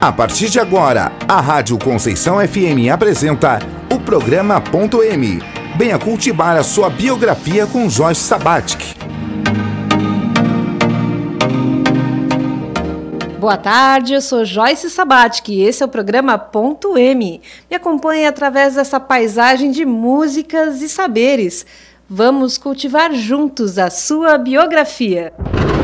A partir de agora, a Rádio Conceição FM apresenta o programa Ponto M. Venha cultivar a sua biografia com Joyce Sabatic. Boa tarde, eu sou Joyce Sabatic e esse é o programa Ponto M. Me acompanhe através dessa paisagem de músicas e saberes. Vamos cultivar juntos a sua biografia. da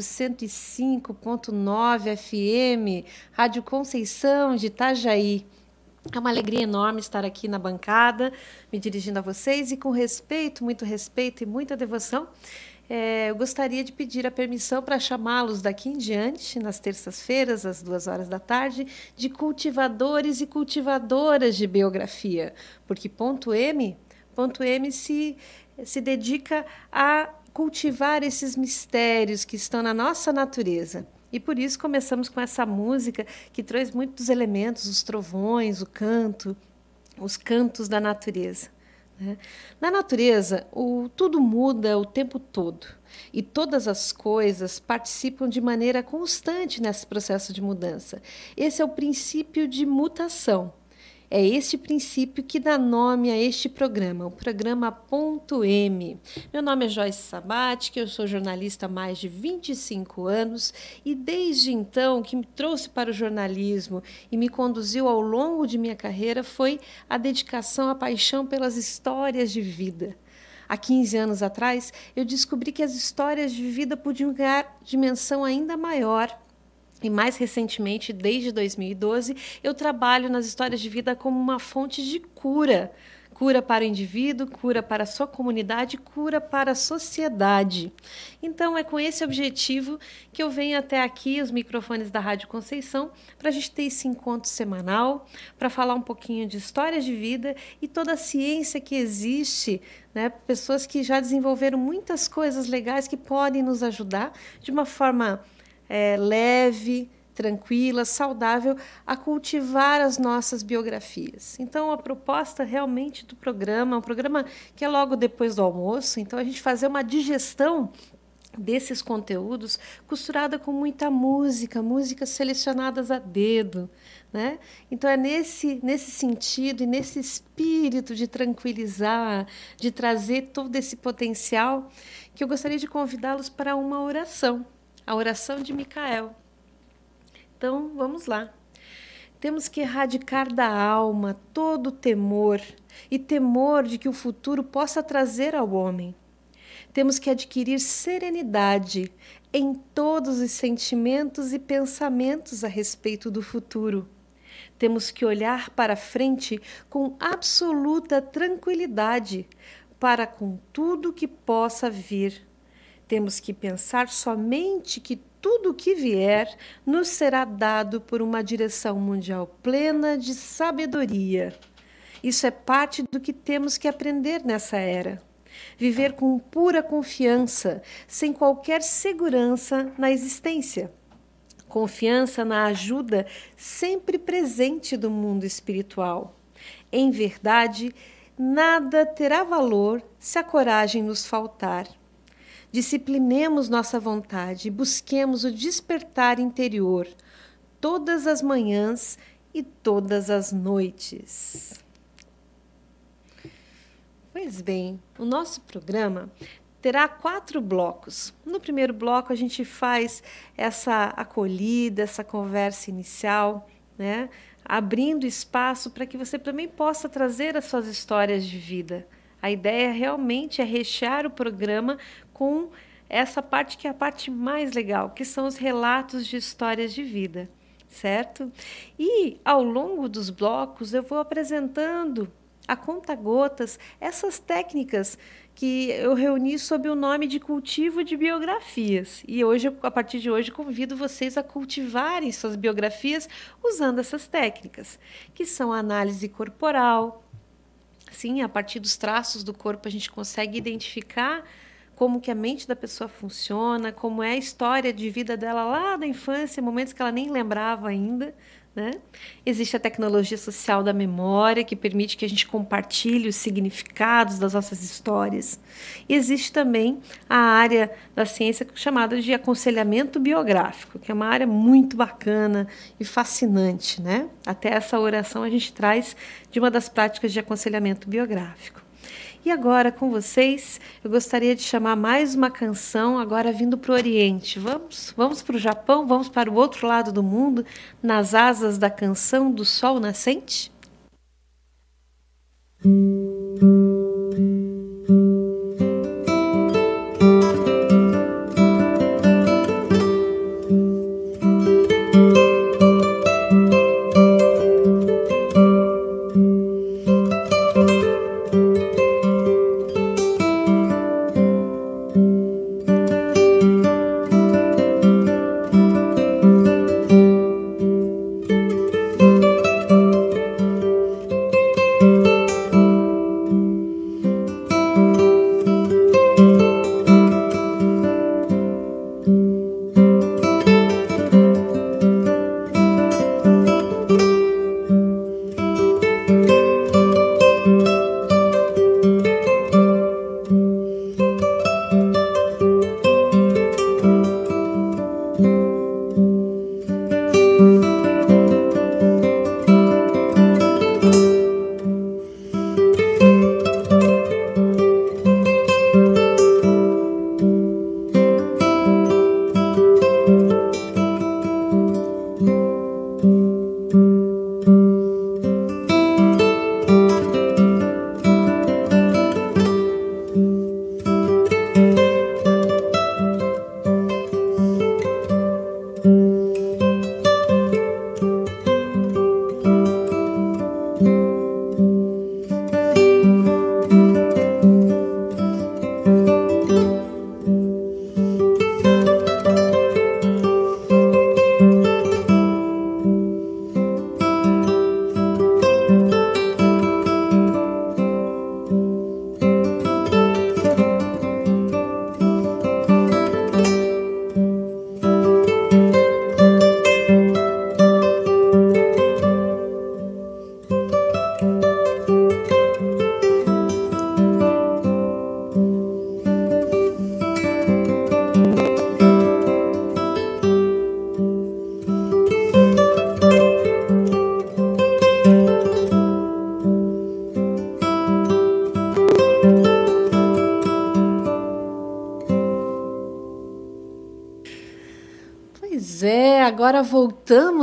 Rádio 105.9 FM, Rádio Conceição de Itajaí. É uma alegria enorme estar aqui na bancada, me dirigindo a vocês e com respeito, muito respeito e muita devoção. É, eu gostaria de pedir a permissão para chamá-los daqui em diante, nas terças-feiras, às duas horas da tarde, de cultivadores e cultivadoras de biografia, porque ponto M, ponto M se, se dedica a cultivar esses mistérios que estão na nossa natureza. E por isso começamos com essa música que traz muitos elementos, os trovões, o canto, os cantos da natureza. Né? Na natureza, o, tudo muda o tempo todo e todas as coisas participam de maneira constante nesse processo de mudança. Esse é o princípio de mutação. É este princípio que dá nome a este programa, o programa Ponto M. Meu nome é Joyce Sabat, eu sou jornalista há mais de 25 anos e desde então o que me trouxe para o jornalismo e me conduziu ao longo de minha carreira foi a dedicação, a paixão pelas histórias de vida. Há 15 anos atrás, eu descobri que as histórias de vida podiam ganhar dimensão ainda maior e mais recentemente, desde 2012, eu trabalho nas histórias de vida como uma fonte de cura. Cura para o indivíduo, cura para a sua comunidade, cura para a sociedade. Então, é com esse objetivo que eu venho até aqui, os microfones da Rádio Conceição, para a gente ter esse encontro semanal, para falar um pouquinho de histórias de vida e toda a ciência que existe, né? pessoas que já desenvolveram muitas coisas legais que podem nos ajudar de uma forma é, leve, tranquila, saudável a cultivar as nossas biografias. Então, a proposta realmente do programa, um programa que é logo depois do almoço, então a gente fazer uma digestão desses conteúdos costurada com muita música, músicas selecionadas a dedo, né? Então é nesse nesse sentido e nesse espírito de tranquilizar, de trazer todo esse potencial que eu gostaria de convidá-los para uma oração a oração de Micael. Então, vamos lá. Temos que erradicar da alma todo temor e temor de que o futuro possa trazer ao homem. Temos que adquirir serenidade em todos os sentimentos e pensamentos a respeito do futuro. Temos que olhar para frente com absoluta tranquilidade para com tudo que possa vir temos que pensar somente que tudo o que vier nos será dado por uma direção mundial plena de sabedoria. Isso é parte do que temos que aprender nessa era. Viver com pura confiança, sem qualquer segurança na existência. Confiança na ajuda sempre presente do mundo espiritual. Em verdade, nada terá valor se a coragem nos faltar. Disciplinemos nossa vontade e busquemos o despertar interior todas as manhãs e todas as noites. Pois bem, o nosso programa terá quatro blocos. No primeiro bloco, a gente faz essa acolhida, essa conversa inicial, né? abrindo espaço para que você também possa trazer as suas histórias de vida. A ideia realmente é rechear o programa com essa parte que é a parte mais legal, que são os relatos de histórias de vida, certo? E ao longo dos blocos eu vou apresentando a conta gotas essas técnicas que eu reuni sob o nome de cultivo de biografias. E hoje, a partir de hoje, convido vocês a cultivarem suas biografias usando essas técnicas, que são a análise corporal. Sim, a partir dos traços do corpo a gente consegue identificar como que a mente da pessoa funciona, como é a história de vida dela lá da infância, momentos que ela nem lembrava ainda. Né? Existe a tecnologia social da memória, que permite que a gente compartilhe os significados das nossas histórias. E existe também a área da ciência chamada de aconselhamento biográfico, que é uma área muito bacana e fascinante. Né? Até essa oração a gente traz de uma das práticas de aconselhamento biográfico. E agora com vocês, eu gostaria de chamar mais uma canção, agora vindo para o Oriente. Vamos, vamos para o Japão, vamos para o outro lado do mundo, nas asas da canção do Sol Nascente?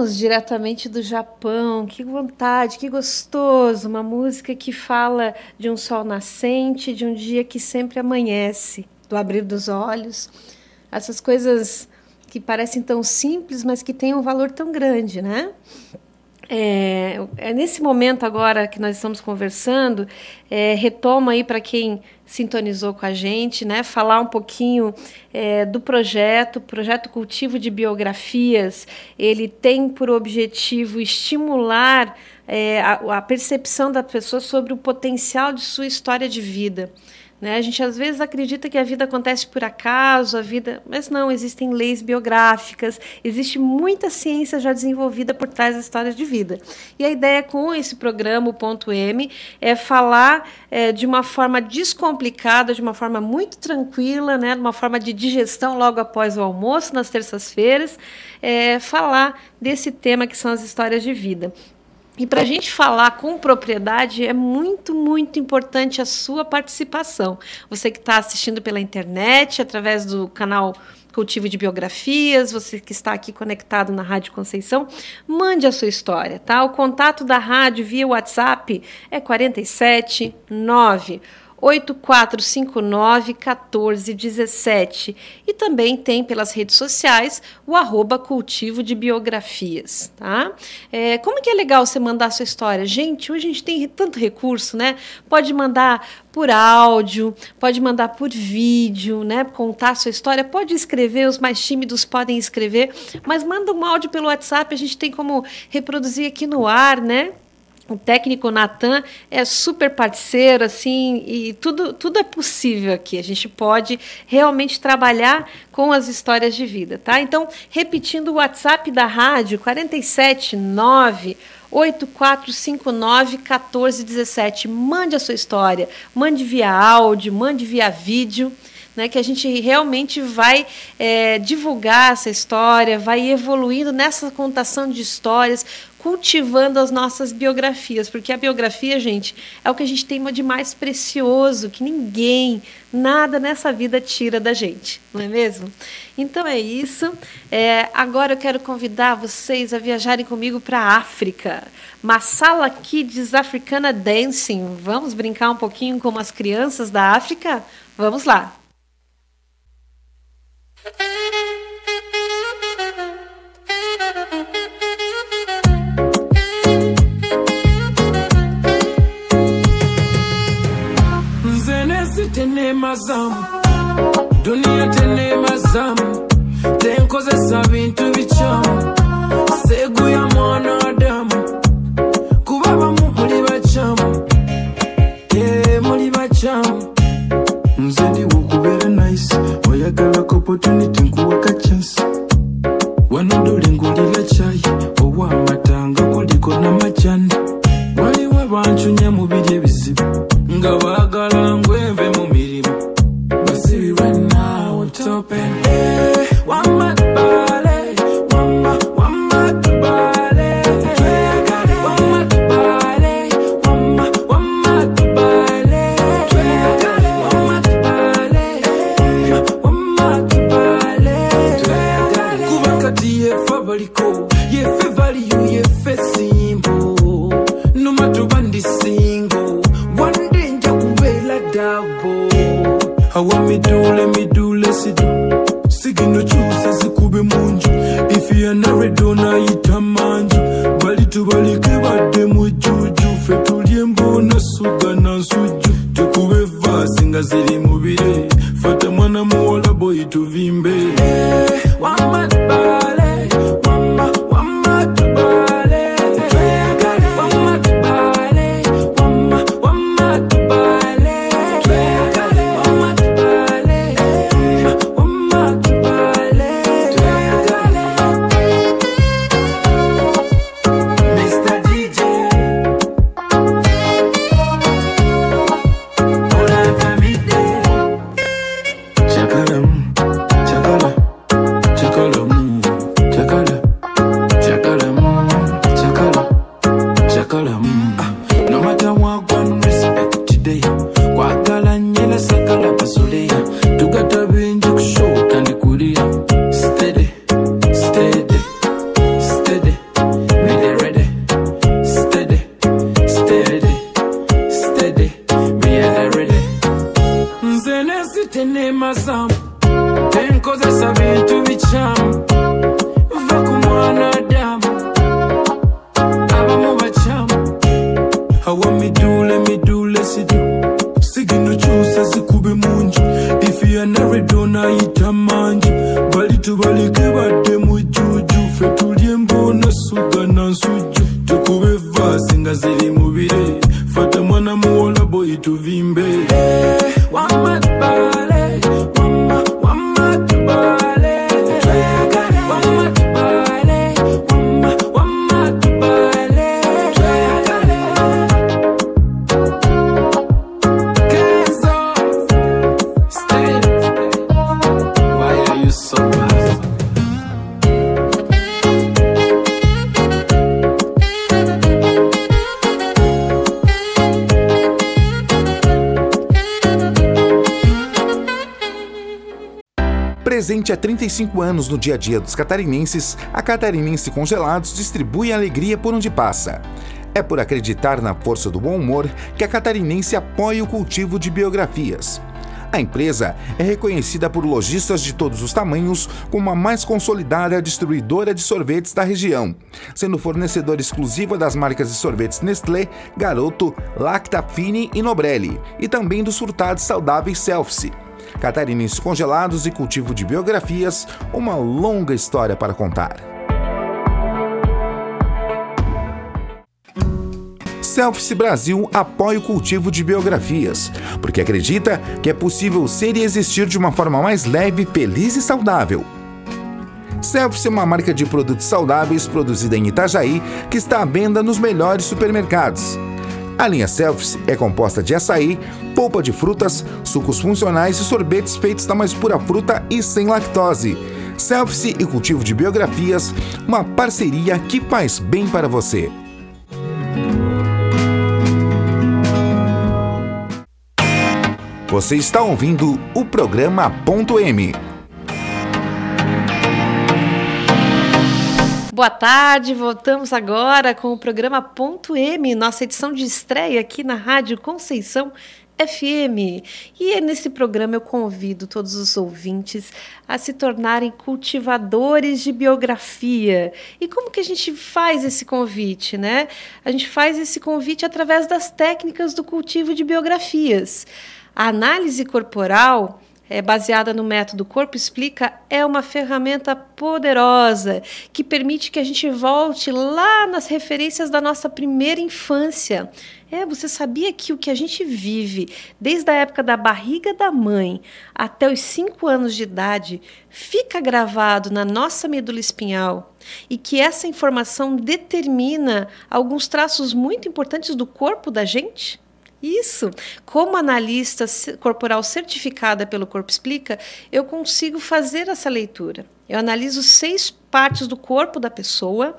Diretamente do Japão. Que vontade, que gostoso! Uma música que fala de um sol nascente, de um dia que sempre amanhece, do abrir dos olhos. Essas coisas que parecem tão simples, mas que têm um valor tão grande, né? É, é, nesse momento agora que nós estamos conversando, é, retoma aí para quem sintonizou com a gente, né, falar um pouquinho é, do projeto, projeto Cultivo de Biografias. Ele tem por objetivo estimular é, a, a percepção da pessoa sobre o potencial de sua história de vida. Né? A gente às vezes acredita que a vida acontece por acaso, a vida, mas não, existem leis biográficas, existe muita ciência já desenvolvida por trás da história de vida. E a ideia com esse programa, o Ponto M, é falar é, de uma forma descomplicada, de uma forma muito tranquila, né? de uma forma de digestão logo após o almoço, nas terças-feiras, é, falar desse tema que são as histórias de vida. E para a gente falar com propriedade, é muito, muito importante a sua participação. Você que está assistindo pela internet, através do canal Cultivo de Biografias, você que está aqui conectado na Rádio Conceição, mande a sua história, tá? O contato da rádio via WhatsApp é 47 9 8459 1417. E também tem pelas redes sociais o arroba cultivo de biografias. Tá? É, como que é legal você mandar a sua história? Gente, hoje a gente tem tanto recurso, né? Pode mandar por áudio, pode mandar por vídeo, né? Contar a sua história, pode escrever, os mais tímidos podem escrever, mas manda um áudio pelo WhatsApp, a gente tem como reproduzir aqui no ar, né? O técnico Natan é super parceiro, assim, e tudo, tudo é possível aqui. A gente pode realmente trabalhar com as histórias de vida, tá? Então, repetindo o WhatsApp da rádio, 479 8459 1417. Mande a sua história, mande via áudio, mande via vídeo. Né, que a gente realmente vai é, divulgar essa história, vai evoluindo nessa contação de histórias, cultivando as nossas biografias, porque a biografia, gente, é o que a gente tem de mais precioso, que ninguém, nada nessa vida tira da gente, não é mesmo? Então é isso. É, agora eu quero convidar vocês a viajarem comigo para a África. Masala Kids Africana Dancing. Vamos brincar um pouquinho com as crianças da África? Vamos lá! Tenemazamu duniya tenemazamu tenkozesa bintu bikyamu seguya mwana adamu kuba bamu muli bakyamu e muli bakyamu nze ndiwo okubeera oyagala opportunity nkuwaka chance wano ddole ngulira cyayi ow'amata nga kuliko n'amajani waliwo abancunya mu biri ebizibu nga baaga do, let me do, let's do. Singing no juice as a kube munju. If you are not ready, now you tamanju. Bali to bali kiba demu juju. Fetulie na suga na suju. Tekube va, singa zilimu. Ifiyanaredonayita mangi bali tubalike badde mu jjuju fe tulye mbona suga na nsujju tukube vaasi nga ziri mubire fata mwana muwola boyi tuvimbe Wamatbale, 20 a 35 anos no dia a dia dos catarinenses, a Catarinense Congelados distribui alegria por onde passa. É por acreditar na força do bom humor que a Catarinense apoia o cultivo de biografias. A empresa é reconhecida por lojistas de todos os tamanhos como a mais consolidada distribuidora de sorvetes da região, sendo fornecedora exclusiva das marcas de sorvetes Nestlé, Garoto, Lactafine e Nobrelli, e também dos furtados saudáveis Selfie. Catarinenses congelados e cultivo de biografias, uma longa história para contar. Selfies Brasil apoia o cultivo de biografias, porque acredita que é possível ser e existir de uma forma mais leve, feliz e saudável. Selfies é uma marca de produtos saudáveis produzida em Itajaí que está à venda nos melhores supermercados. A linha Selfies é composta de açaí, polpa de frutas, sucos funcionais e sorvetes feitos da mais pura fruta e sem lactose. Selfies e cultivo de biografias, uma parceria que faz bem para você. Você está ouvindo o programa Ponto M. Boa tarde, voltamos agora com o programa Ponto M, nossa edição de estreia aqui na Rádio Conceição FM. E nesse programa eu convido todos os ouvintes a se tornarem cultivadores de biografia. E como que a gente faz esse convite, né? A gente faz esse convite através das técnicas do cultivo de biografias. A análise corporal é, baseada no método Corpo Explica, é uma ferramenta poderosa que permite que a gente volte lá nas referências da nossa primeira infância. É, você sabia que o que a gente vive desde a época da barriga da mãe até os 5 anos de idade fica gravado na nossa medula espinhal e que essa informação determina alguns traços muito importantes do corpo da gente? Isso. Como analista corporal certificada pelo Corpo Explica, eu consigo fazer essa leitura. Eu analiso seis partes do corpo da pessoa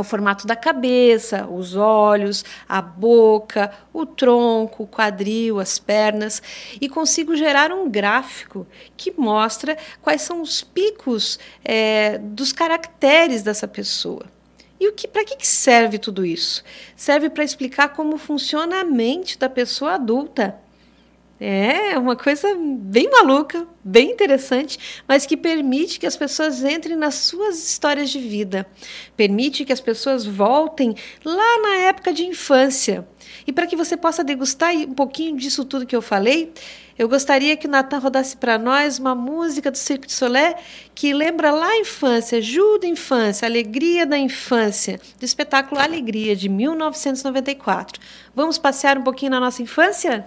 o formato da cabeça, os olhos, a boca, o tronco, o quadril, as pernas e consigo gerar um gráfico que mostra quais são os picos é, dos caracteres dessa pessoa. E o que, para que serve tudo isso? Serve para explicar como funciona a mente da pessoa adulta. É uma coisa bem maluca, bem interessante, mas que permite que as pessoas entrem nas suas histórias de vida. Permite que as pessoas voltem lá na época de infância. E para que você possa degustar um pouquinho disso tudo que eu falei, eu gostaria que o Natan rodasse para nós uma música do Circo de Solé que lembra lá a infância, Ju da infância, Alegria da infância, do espetáculo Alegria, de 1994. Vamos passear um pouquinho na nossa infância?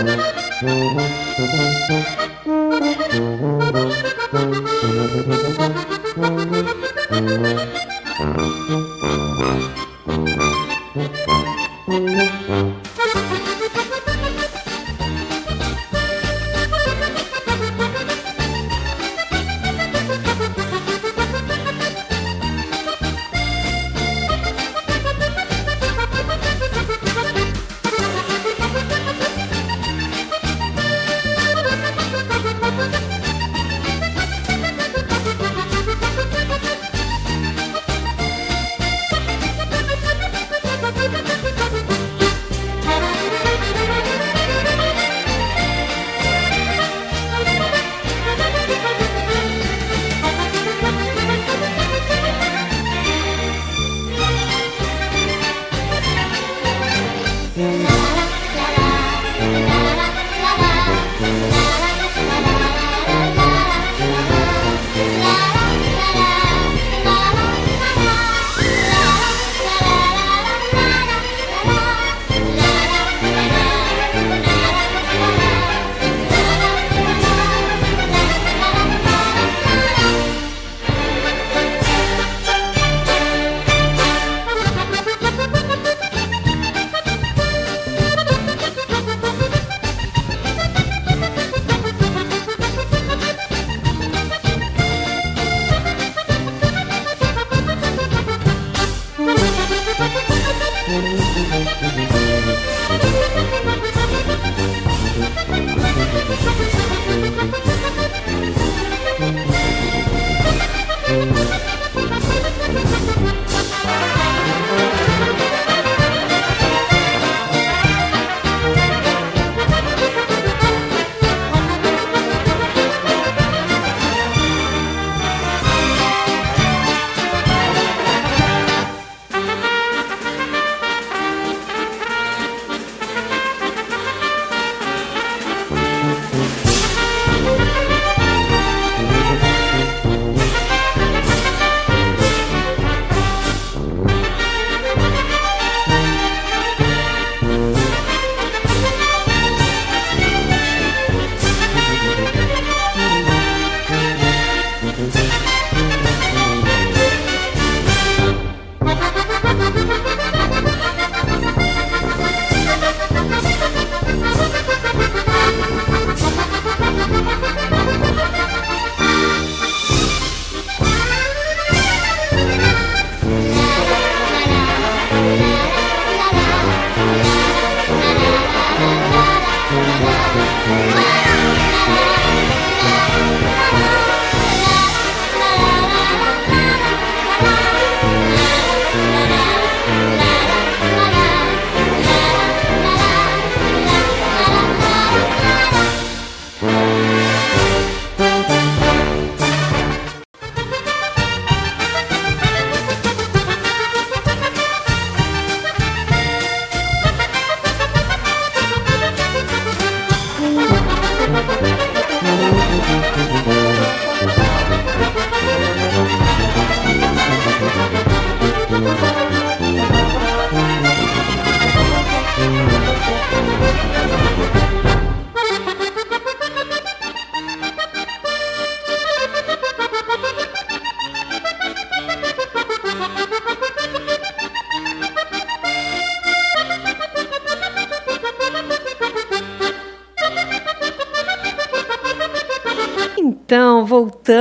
Thank you.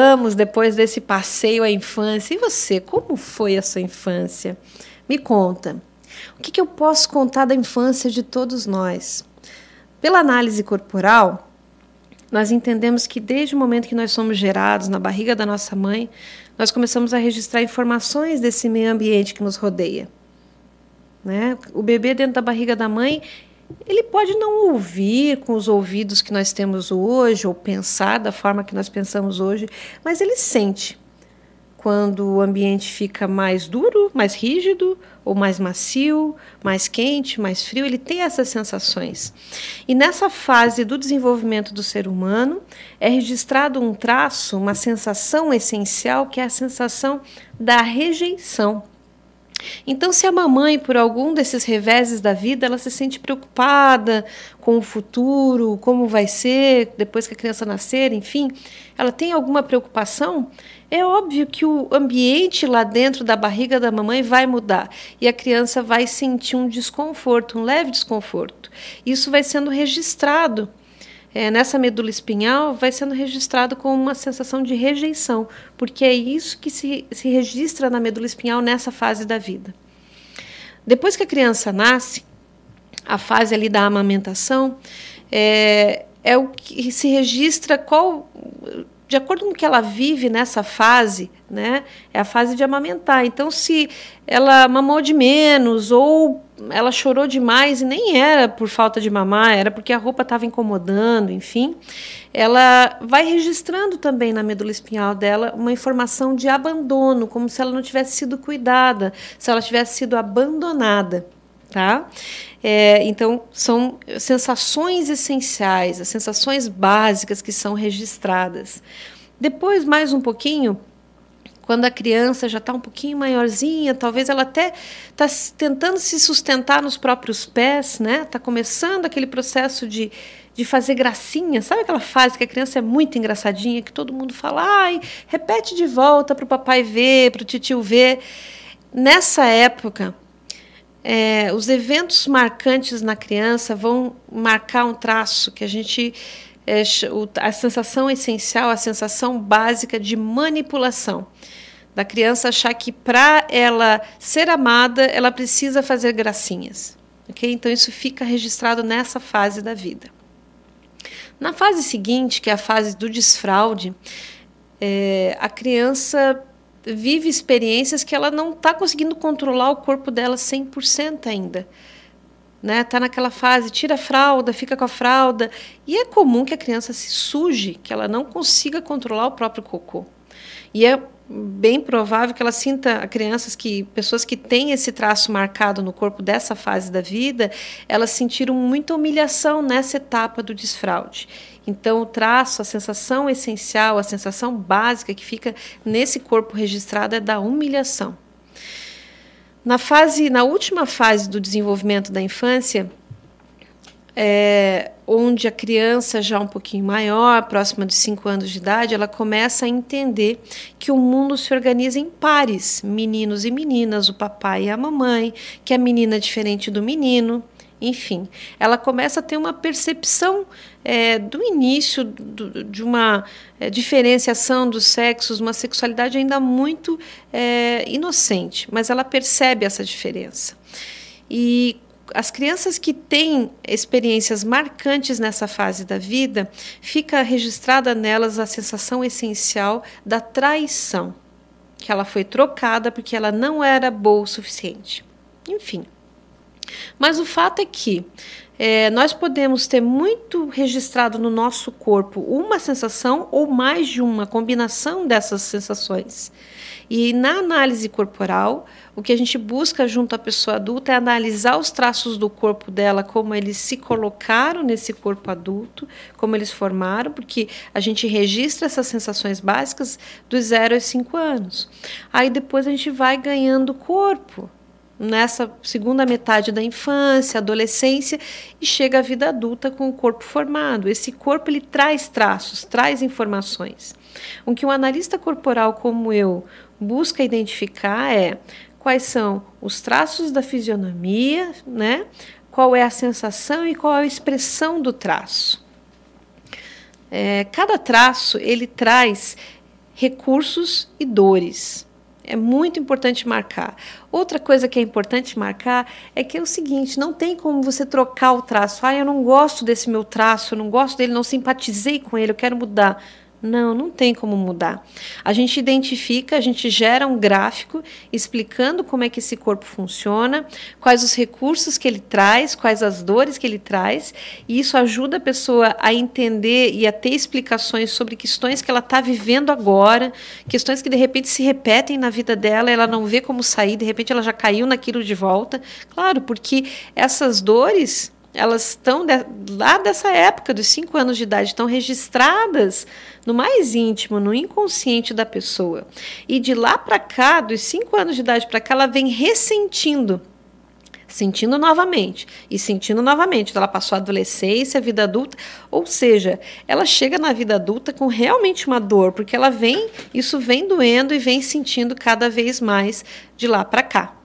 Voltamos depois desse passeio à infância. E você, como foi a sua infância? Me conta. O que, que eu posso contar da infância de todos nós? Pela análise corporal, nós entendemos que desde o momento que nós somos gerados na barriga da nossa mãe, nós começamos a registrar informações desse meio ambiente que nos rodeia. Né? O bebê dentro da barriga da mãe, ele pode não ouvir com os ouvidos que nós temos hoje, ou pensar da forma que nós pensamos hoje, mas ele sente quando o ambiente fica mais duro, mais rígido, ou mais macio, mais quente, mais frio, ele tem essas sensações. E nessa fase do desenvolvimento do ser humano, é registrado um traço, uma sensação essencial, que é a sensação da rejeição. Então, se a mamãe, por algum desses reveses da vida, ela se sente preocupada com o futuro, como vai ser depois que a criança nascer, enfim, ela tem alguma preocupação, é óbvio que o ambiente lá dentro da barriga da mamãe vai mudar e a criança vai sentir um desconforto, um leve desconforto. Isso vai sendo registrado é, nessa medula espinhal vai sendo registrado com uma sensação de rejeição, porque é isso que se, se registra na medula espinhal nessa fase da vida. Depois que a criança nasce, a fase ali da amamentação, é, é o que se registra qual de acordo com o que ela vive nessa fase, né, é a fase de amamentar. Então, se ela mamou de menos ou ela chorou demais e nem era por falta de mamar, era porque a roupa estava incomodando, enfim, ela vai registrando também na medula espinhal dela uma informação de abandono, como se ela não tivesse sido cuidada, se ela tivesse sido abandonada. tá? É, então, são sensações essenciais, as sensações básicas que são registradas. Depois, mais um pouquinho, quando a criança já está um pouquinho maiorzinha, talvez ela até está tentando se sustentar nos próprios pés, né? Está começando aquele processo de, de fazer gracinha. Sabe aquela fase que a criança é muito engraçadinha, que todo mundo fala, ai, repete de volta para o papai ver, para o tio ver. Nessa época, é, os eventos marcantes na criança vão marcar um traço que a gente é, a sensação essencial, a sensação básica de manipulação da criança achar que para ela ser amada, ela precisa fazer gracinhas. ok? Então, isso fica registrado nessa fase da vida. Na fase seguinte, que é a fase do desfraude, é, a criança vive experiências que ela não está conseguindo controlar o corpo dela 100% ainda. Né? Tá naquela fase, tira a fralda, fica com a fralda, e é comum que a criança se suje, que ela não consiga controlar o próprio cocô. E é bem provável que ela sinta crianças que pessoas que têm esse traço marcado no corpo dessa fase da vida, elas sentiram muita humilhação nessa etapa do desfraude. Então, o traço, a sensação essencial, a sensação básica que fica nesse corpo registrado é da humilhação. Na fase, na última fase do desenvolvimento da infância, é, onde a criança já um pouquinho maior, próxima de 5 anos de idade, ela começa a entender que o mundo se organiza em pares, meninos e meninas, o papai e a mamãe, que a menina é diferente do menino, enfim, ela começa a ter uma percepção é, do início do, de uma é, diferenciação dos sexos, uma sexualidade ainda muito é, inocente, mas ela percebe essa diferença. E as crianças que têm experiências marcantes nessa fase da vida, fica registrada nelas a sensação essencial da traição, que ela foi trocada porque ela não era boa o suficiente. Enfim. Mas o fato é que é, nós podemos ter muito registrado no nosso corpo uma sensação ou mais de uma combinação dessas sensações. E na análise corporal, o que a gente busca junto à pessoa adulta é analisar os traços do corpo dela, como eles se colocaram nesse corpo adulto, como eles formaram, porque a gente registra essas sensações básicas dos 0 aos 5 anos. Aí depois a gente vai ganhando corpo nessa segunda metade da infância, adolescência e chega à vida adulta com o corpo formado. Esse corpo ele traz traços, traz informações. O que um analista corporal como eu busca identificar é quais são os traços da fisionomia, né? Qual é a sensação e qual é a expressão do traço. É, cada traço ele traz recursos e dores. É muito importante marcar. Outra coisa que é importante marcar é que é o seguinte: não tem como você trocar o traço. Ah, eu não gosto desse meu traço, eu não gosto dele, não simpatizei com ele, eu quero mudar. Não, não tem como mudar. A gente identifica, a gente gera um gráfico explicando como é que esse corpo funciona, quais os recursos que ele traz, quais as dores que ele traz, e isso ajuda a pessoa a entender e a ter explicações sobre questões que ela está vivendo agora, questões que de repente se repetem na vida dela, ela não vê como sair, de repente ela já caiu naquilo de volta. Claro, porque essas dores elas estão de, lá dessa época, dos cinco anos de idade, estão registradas no mais íntimo, no inconsciente da pessoa. E de lá para cá, dos cinco anos de idade para cá, ela vem ressentindo sentindo novamente e sentindo novamente. Então, ela passou a adolescência, a vida adulta, ou seja, ela chega na vida adulta com realmente uma dor, porque ela vem, isso vem doendo e vem sentindo cada vez mais de lá para cá.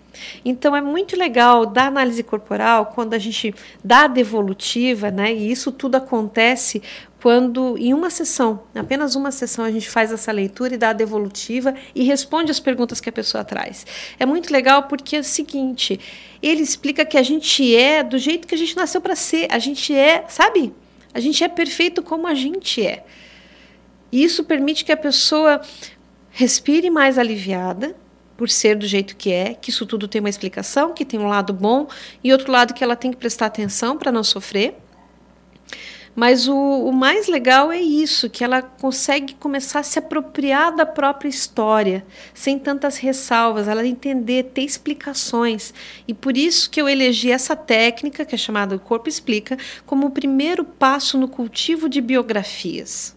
Então é muito legal da análise corporal quando a gente dá a devolutiva, né? E isso tudo acontece quando em uma sessão, apenas uma sessão, a gente faz essa leitura e dá a devolutiva e responde as perguntas que a pessoa traz. É muito legal porque é o seguinte, ele explica que a gente é do jeito que a gente nasceu para ser, a gente é, sabe? A gente é perfeito como a gente é. E isso permite que a pessoa respire mais aliviada, por ser do jeito que é, que isso tudo tem uma explicação, que tem um lado bom e outro lado que ela tem que prestar atenção para não sofrer. Mas o, o, mais legal é isso, que ela consegue começar a se apropriar da própria história, sem tantas ressalvas, ela entender, ter explicações. E por isso que eu elegi essa técnica, que é chamada Corpo Explica, como o primeiro passo no cultivo de biografias.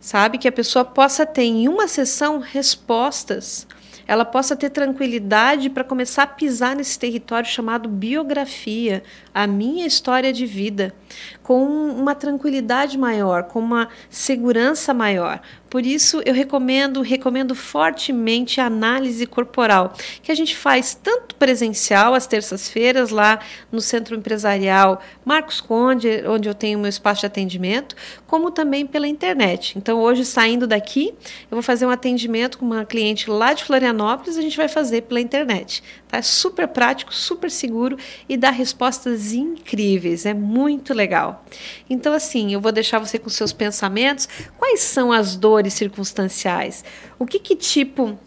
Sabe? Que a pessoa possa ter em uma sessão respostas ela possa ter tranquilidade para começar a pisar nesse território chamado biografia, a minha história de vida, com uma tranquilidade maior, com uma segurança maior. Por isso eu recomendo, recomendo fortemente a análise corporal, que a gente faz tanto presencial às terças-feiras lá no Centro Empresarial Marcos Conde, onde eu tenho meu espaço de atendimento, como também pela internet. Então hoje saindo daqui, eu vou fazer um atendimento com uma cliente lá de Florianópolis, a gente vai fazer pela internet. Tá? É super prático, super seguro e dá respostas incríveis. É muito legal. Então, assim, eu vou deixar você com seus pensamentos. Quais são as dores circunstanciais? O que, que tipo.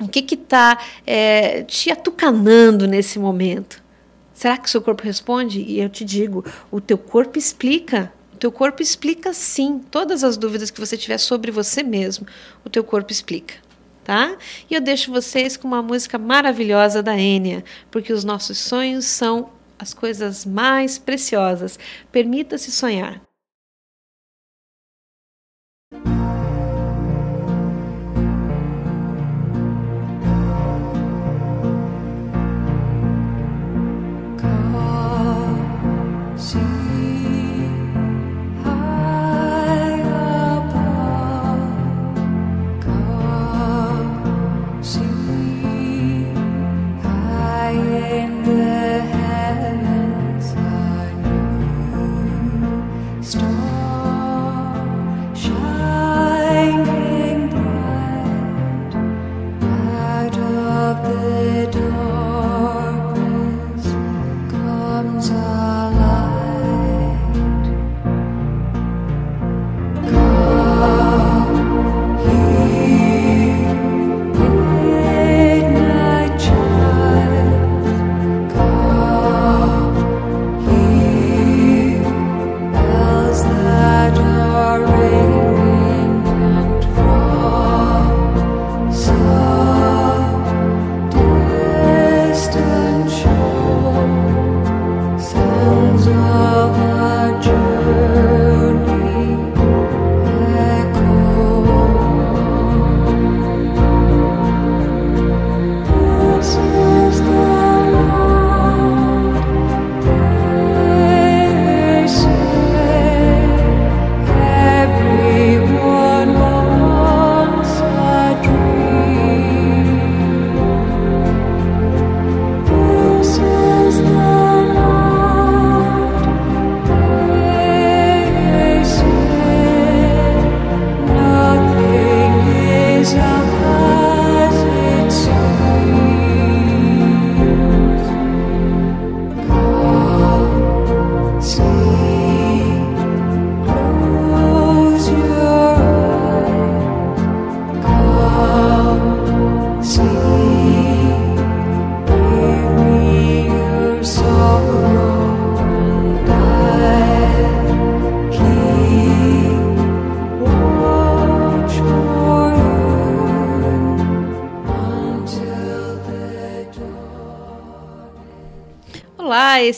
O que está é, te atucanando nesse momento? Será que o seu corpo responde? E eu te digo, o teu corpo explica. O teu corpo explica sim. Todas as dúvidas que você tiver sobre você mesmo, o teu corpo explica tá? E eu deixo vocês com uma música maravilhosa da Enya, porque os nossos sonhos são as coisas mais preciosas. Permita-se sonhar.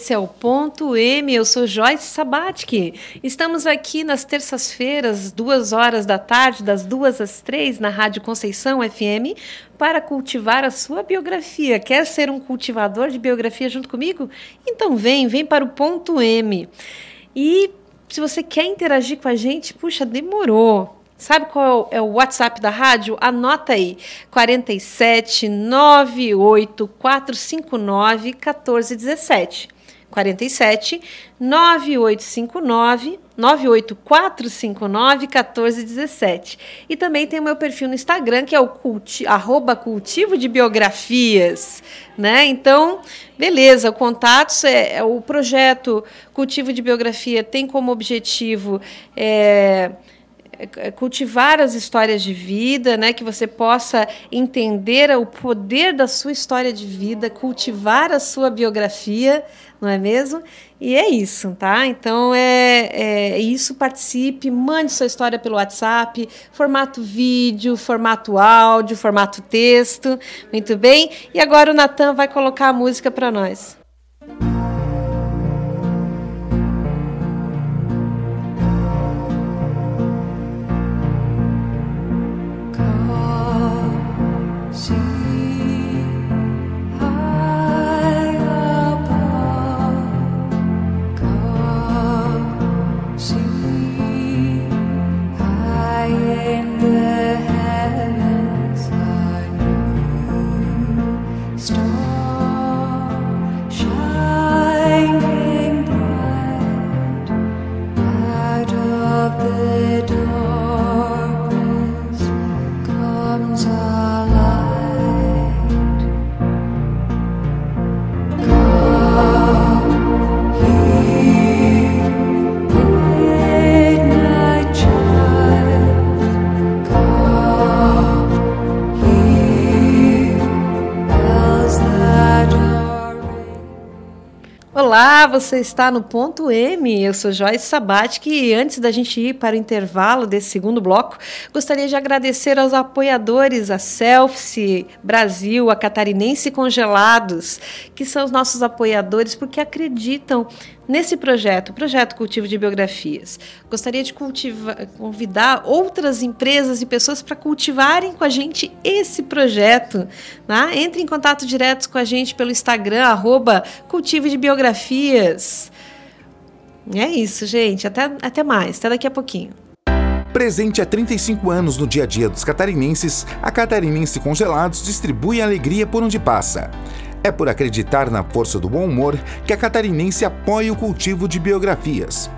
Esse é o Ponto M. Eu sou Joyce Sabatic. Estamos aqui nas terças-feiras, duas horas da tarde, das duas às três, na Rádio Conceição FM, para cultivar a sua biografia. Quer ser um cultivador de biografia junto comigo? Então vem, vem para o Ponto M. E se você quer interagir com a gente, puxa, demorou. Sabe qual é o WhatsApp da rádio? Anota aí: 47 98 459 1417. 47 9859 98459 1417. E também tem o meu perfil no Instagram, que é o culti, arroba cultivo de biografias. Né? Então, beleza, o contatos é, é o projeto Cultivo de Biografia tem como objetivo. É, é, cultivar as histórias de vida, né, que você possa entender o poder da sua história de vida, cultivar a sua biografia, não é mesmo? E é isso, tá? Então é, é isso, participe, mande sua história pelo WhatsApp, formato vídeo, formato áudio, formato texto, muito bem? E agora o Natan vai colocar a música para nós. Você está no ponto M. Eu sou Joyce Sabat e antes da gente ir para o intervalo desse segundo bloco, gostaria de agradecer aos apoiadores, a Selfie Brasil, a Catarinense Congelados, que são os nossos apoiadores porque acreditam Nesse projeto, o projeto Cultivo de Biografias, gostaria de cultivar, convidar outras empresas e pessoas para cultivarem com a gente esse projeto. Né? Entre em contato direto com a gente pelo Instagram, arroba Cultivo de Biografias. É isso, gente. Até, até mais. Até daqui a pouquinho. Presente há 35 anos no dia a dia dos catarinenses, a Catarinense Congelados distribui alegria por onde passa. É por acreditar na força do bom humor que a catarinense apoia o cultivo de biografias.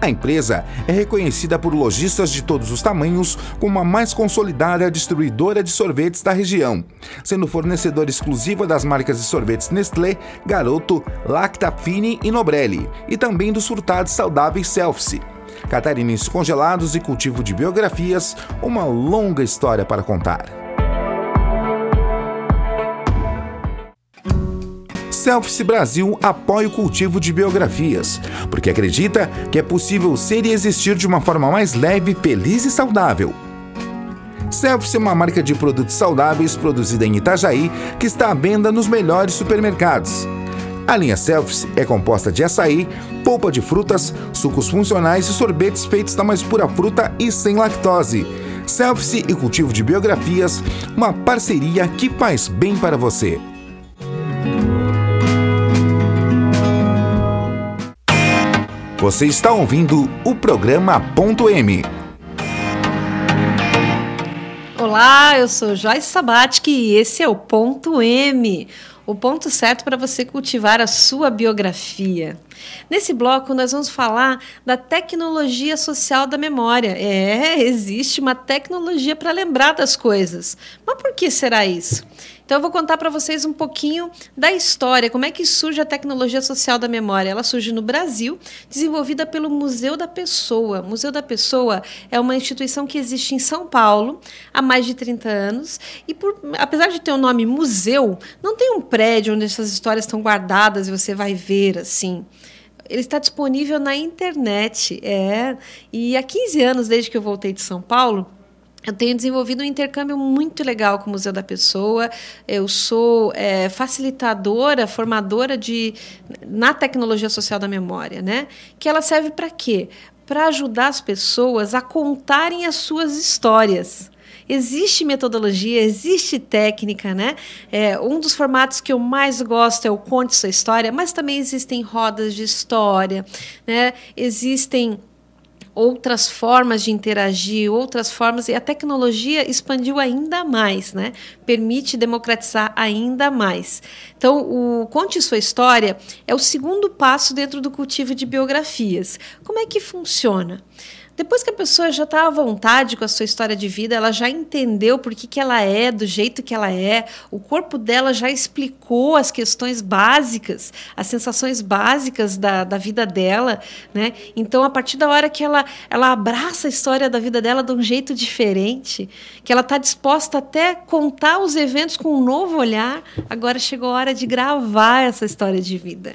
A empresa é reconhecida por lojistas de todos os tamanhos como a mais consolidada distribuidora de sorvetes da região, sendo fornecedora exclusiva das marcas de sorvetes Nestlé, Garoto, Lacta Fine e Nobrelli, e também dos furtados saudáveis Selfie. Catarinense congelados e cultivo de biografias, uma longa história para contar. Selfies Brasil apoia o cultivo de biografias, porque acredita que é possível ser e existir de uma forma mais leve, feliz e saudável. Selfies é uma marca de produtos saudáveis produzida em Itajaí que está à venda nos melhores supermercados. A linha Selfies é composta de açaí, polpa de frutas, sucos funcionais e sorvetes feitos da mais pura fruta e sem lactose. Selfies e cultivo de biografias, uma parceria que faz bem para você. Você está ouvindo o programa Ponto M. Olá, eu sou Joyce Sabatic e esse é o Ponto M, o ponto certo para você cultivar a sua biografia. Nesse bloco, nós vamos falar da tecnologia social da memória. É, existe uma tecnologia para lembrar das coisas. Mas por que será isso? Então eu vou contar para vocês um pouquinho da história, como é que surge a tecnologia social da memória. Ela surge no Brasil, desenvolvida pelo Museu da Pessoa. O Museu da Pessoa é uma instituição que existe em São Paulo há mais de 30 anos e por, apesar de ter o nome museu, não tem um prédio onde essas histórias estão guardadas e você vai ver assim ele está disponível na internet. É. E há 15 anos, desde que eu voltei de São Paulo, eu tenho desenvolvido um intercâmbio muito legal com o Museu da Pessoa. Eu sou é, facilitadora, formadora de, na tecnologia social da memória, né? Que ela serve para quê? Para ajudar as pessoas a contarem as suas histórias. Existe metodologia, existe técnica, né? É, um dos formatos que eu mais gosto é o Conte Sua História, mas também existem rodas de história, né? Existem outras formas de interagir, outras formas, e a tecnologia expandiu ainda mais, né? Permite democratizar ainda mais. Então, o Conte Sua História é o segundo passo dentro do cultivo de biografias. Como é que funciona? Depois que a pessoa já está à vontade com a sua história de vida, ela já entendeu por que, que ela é do jeito que ela é, o corpo dela já explicou as questões básicas, as sensações básicas da, da vida dela, né? Então, a partir da hora que ela, ela abraça a história da vida dela de um jeito diferente, que ela está disposta até contar os eventos com um novo olhar, agora chegou a hora de gravar essa história de vida.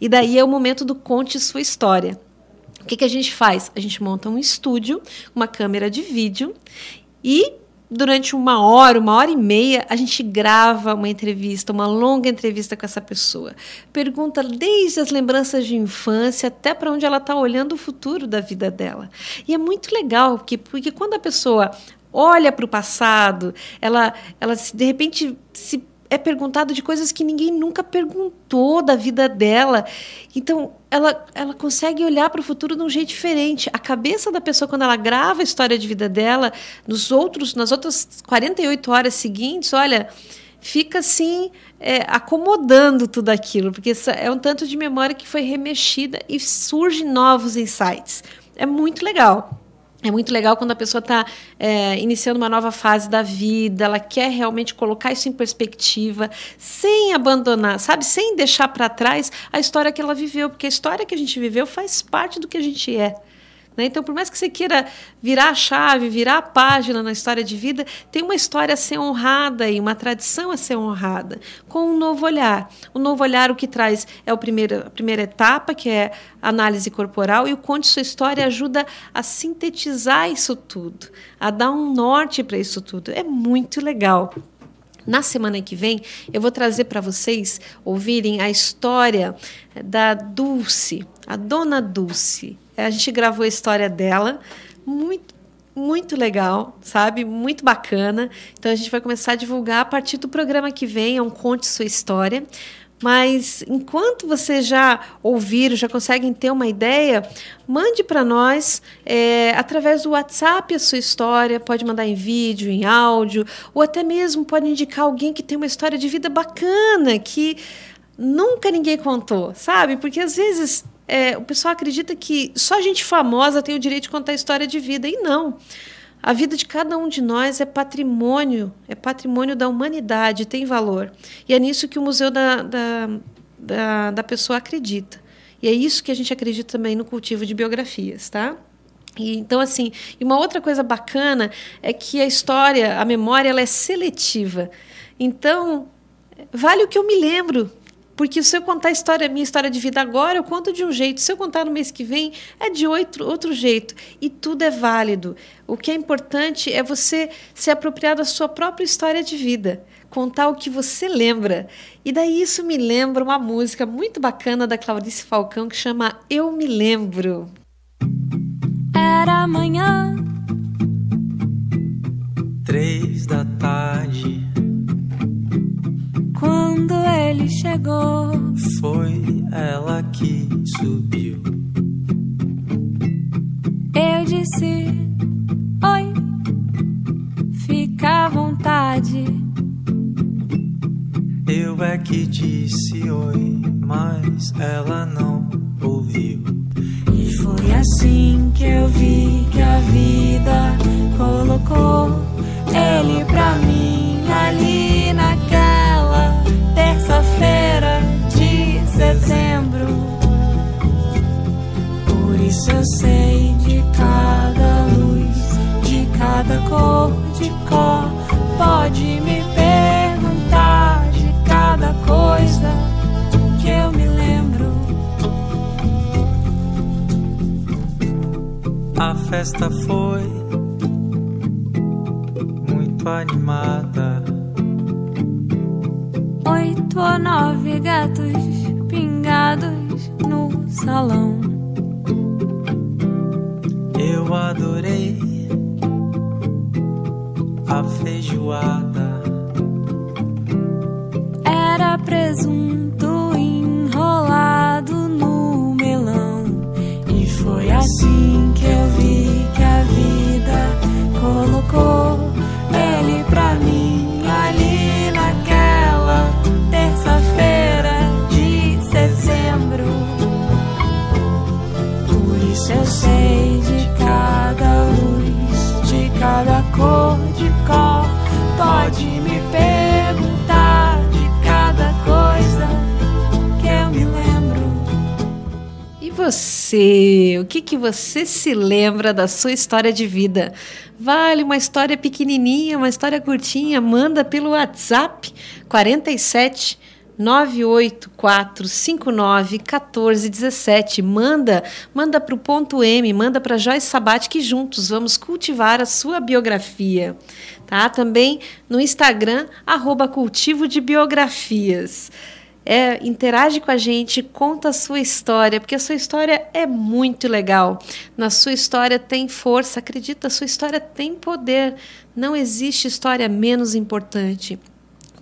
E daí é o momento do conte sua história. O que, que a gente faz? A gente monta um estúdio, uma câmera de vídeo e durante uma hora, uma hora e meia, a gente grava uma entrevista, uma longa entrevista com essa pessoa. Pergunta desde as lembranças de infância até para onde ela está olhando o futuro da vida dela. E é muito legal, porque, porque quando a pessoa olha para o passado, ela, ela de repente se é perguntado de coisas que ninguém nunca perguntou da vida dela. Então, ela, ela consegue olhar para o futuro de um jeito diferente. A cabeça da pessoa, quando ela grava a história de vida dela, nos outros, nas outras 48 horas seguintes, olha, fica assim, é, acomodando tudo aquilo, porque é um tanto de memória que foi remexida e surgem novos insights. É muito legal. É muito legal quando a pessoa está é, iniciando uma nova fase da vida, ela quer realmente colocar isso em perspectiva, sem abandonar, sabe? Sem deixar para trás a história que ela viveu, porque a história que a gente viveu faz parte do que a gente é. Né? Então, por mais que você queira virar a chave, virar a página na história de vida, tem uma história a ser honrada e uma tradição a ser honrada, com um novo olhar. O novo olhar, o que traz é o primeiro, a primeira etapa, que é análise corporal, e o Conte Sua História ajuda a sintetizar isso tudo, a dar um norte para isso tudo. É muito legal. Na semana que vem, eu vou trazer para vocês ouvirem a história da Dulce, a dona Dulce. A gente gravou a história dela, muito muito legal, sabe? Muito bacana. Então a gente vai começar a divulgar a partir do programa que vem, é um Conte Sua História. Mas enquanto vocês já ouviram, já conseguem ter uma ideia, mande para nós é, através do WhatsApp a sua história. Pode mandar em vídeo, em áudio, ou até mesmo pode indicar alguém que tem uma história de vida bacana que nunca ninguém contou, sabe? Porque às vezes é, o pessoal acredita que só gente famosa tem o direito de contar história de vida. E não. A vida de cada um de nós é patrimônio, é patrimônio da humanidade, tem valor. E é nisso que o Museu da, da, da, da Pessoa acredita. E é isso que a gente acredita também no cultivo de biografias, tá? E, então, assim, e uma outra coisa bacana é que a história, a memória, ela é seletiva. Então, vale o que eu me lembro. Porque se eu contar a história, minha história de vida agora, eu conto de um jeito. Se eu contar no mês que vem, é de outro, outro jeito. E tudo é válido. O que é importante é você se apropriar da sua própria história de vida. Contar o que você lembra. E daí isso me lembra uma música muito bacana da Clarice Falcão que chama Eu Me Lembro. Era amanhã, três da tarde quando ele chegou, foi ela que subiu. Eu disse: Oi, fica à vontade. Eu é que disse oi, mas ela não ouviu. E foi assim que eu vi que a vida colocou ele pra mim ali naquela terça-feira de setembro. Por isso eu sei de cada luz, de cada cor, de cor. Pode me perguntar de cada coisa que eu me lembro. A festa foi muito animada oito ou nove gatos pingados no salão. Eu adorei a feijoada. Você? O que, que você se lembra da sua história de vida? Vale uma história pequenininha, uma história curtinha, manda pelo WhatsApp 47 984591417. Manda, manda para o ponto M, manda para Joyce Sabat que juntos vamos cultivar a sua biografia. Tá? Também no Instagram, arroba cultivo de biografias. É, interage com a gente, conta a sua história, porque a sua história é muito legal. Na sua história tem força, acredita, a sua história tem poder. Não existe história menos importante.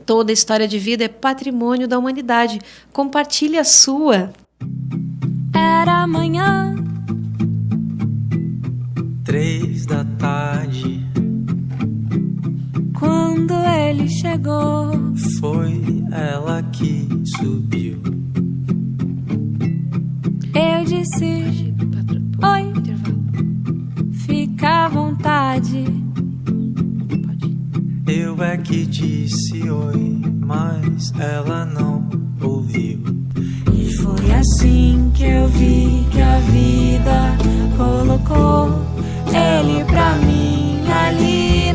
Toda história de vida é patrimônio da humanidade. Compartilhe a sua. Era amanhã, três da tarde. Quando ele chegou, foi ela que subiu. Eu disse: Oi, fica à vontade. Eu é que disse oi, mas ela não ouviu. E foi assim que eu vi que a vida colocou ele pra mim ali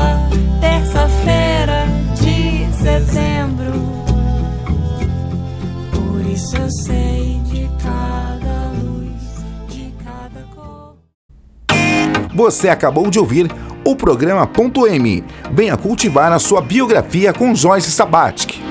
naquela terça-feira de setembro. Por isso eu sei de cada luz, de cada cor. Você acabou de ouvir o programa Ponto M. Venha cultivar a sua biografia com Joyce Sabatic.